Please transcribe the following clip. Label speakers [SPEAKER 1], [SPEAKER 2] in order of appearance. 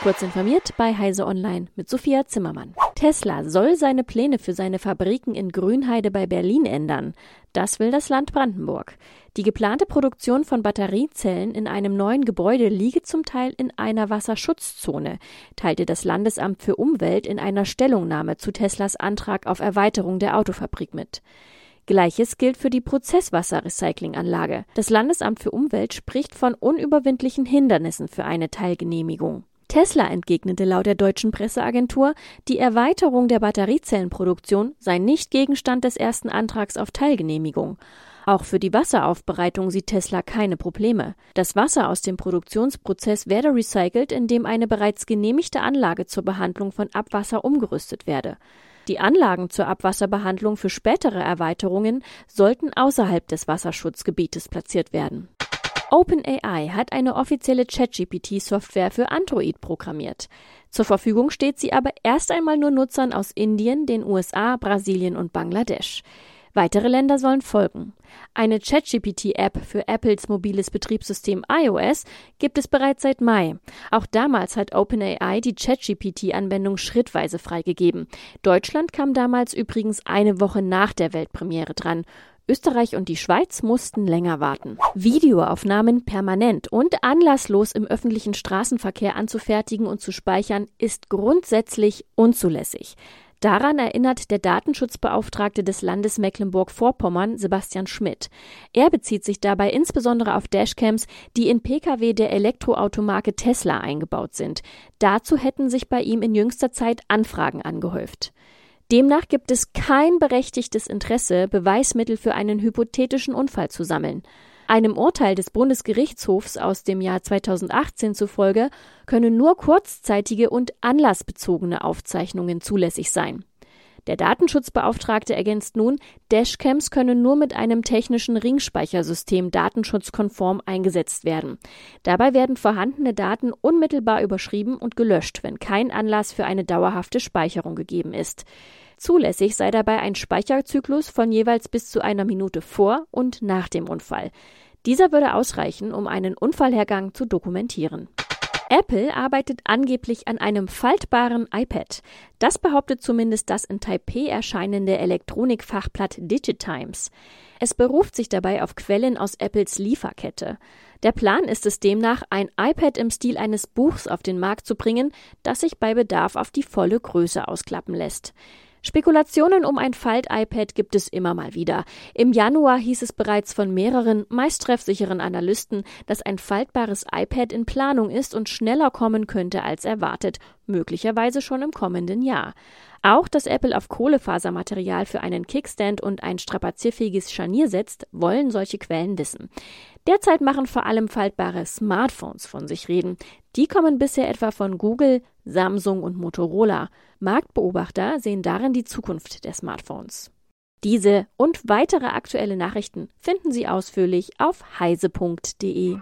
[SPEAKER 1] Kurz informiert bei Heise Online mit Sophia Zimmermann. Tesla soll seine Pläne für seine Fabriken in Grünheide bei Berlin ändern. Das will das Land Brandenburg. Die geplante Produktion von Batteriezellen in einem neuen Gebäude liege zum Teil in einer Wasserschutzzone, teilte das Landesamt für Umwelt in einer Stellungnahme zu Teslas Antrag auf Erweiterung der Autofabrik mit. Gleiches gilt für die Prozesswasserrecyclinganlage. Das Landesamt für Umwelt spricht von unüberwindlichen Hindernissen für eine Teilgenehmigung. Tesla entgegnete laut der deutschen Presseagentur, die Erweiterung der Batteriezellenproduktion sei nicht Gegenstand des ersten Antrags auf Teilgenehmigung. Auch für die Wasseraufbereitung sieht Tesla keine Probleme. Das Wasser aus dem Produktionsprozess werde recycelt, indem eine bereits genehmigte Anlage zur Behandlung von Abwasser umgerüstet werde. Die Anlagen zur Abwasserbehandlung für spätere Erweiterungen sollten außerhalb des Wasserschutzgebietes platziert werden. OpenAI hat eine offizielle ChatGPT-Software für Android programmiert. Zur Verfügung steht sie aber erst einmal nur Nutzern aus Indien, den USA, Brasilien und Bangladesch. Weitere Länder sollen folgen. Eine ChatGPT-App für Apples mobiles Betriebssystem iOS gibt es bereits seit Mai. Auch damals hat OpenAI die ChatGPT-Anwendung schrittweise freigegeben. Deutschland kam damals übrigens eine Woche nach der Weltpremiere dran. Österreich und die Schweiz mussten länger warten. Videoaufnahmen permanent und anlasslos im öffentlichen Straßenverkehr anzufertigen und zu speichern ist grundsätzlich unzulässig. Daran erinnert der Datenschutzbeauftragte des Landes Mecklenburg-Vorpommern, Sebastian Schmidt. Er bezieht sich dabei insbesondere auf Dashcams, die in Pkw der Elektroautomarke Tesla eingebaut sind. Dazu hätten sich bei ihm in jüngster Zeit Anfragen angehäuft. Demnach gibt es kein berechtigtes Interesse, Beweismittel für einen hypothetischen Unfall zu sammeln. Einem Urteil des Bundesgerichtshofs aus dem Jahr 2018 zufolge können nur kurzzeitige und anlassbezogene Aufzeichnungen zulässig sein. Der Datenschutzbeauftragte ergänzt nun, Dashcams können nur mit einem technischen Ringspeichersystem datenschutzkonform eingesetzt werden. Dabei werden vorhandene Daten unmittelbar überschrieben und gelöscht, wenn kein Anlass für eine dauerhafte Speicherung gegeben ist. Zulässig sei dabei ein Speicherzyklus von jeweils bis zu einer Minute vor und nach dem Unfall. Dieser würde ausreichen, um einen Unfallhergang zu dokumentieren. Apple arbeitet angeblich an einem faltbaren iPad. Das behauptet zumindest das in Taipei erscheinende Elektronikfachblatt Digitimes. Es beruft sich dabei auf Quellen aus Apples Lieferkette. Der Plan ist es demnach, ein iPad im Stil eines Buchs auf den Markt zu bringen, das sich bei Bedarf auf die volle Größe ausklappen lässt. Spekulationen um ein Falt-iPad gibt es immer mal wieder. Im Januar hieß es bereits von mehreren, meist treffsicheren Analysten, dass ein faltbares iPad in Planung ist und schneller kommen könnte als erwartet, möglicherweise schon im kommenden Jahr. Auch, dass Apple auf Kohlefasermaterial für einen Kickstand und ein strapazierfähiges Scharnier setzt, wollen solche Quellen wissen. Derzeit machen vor allem faltbare Smartphones von sich reden. Die kommen bisher etwa von Google, Samsung und Motorola. Marktbeobachter sehen darin die Zukunft der Smartphones. Diese und weitere aktuelle Nachrichten finden Sie ausführlich auf heise.de.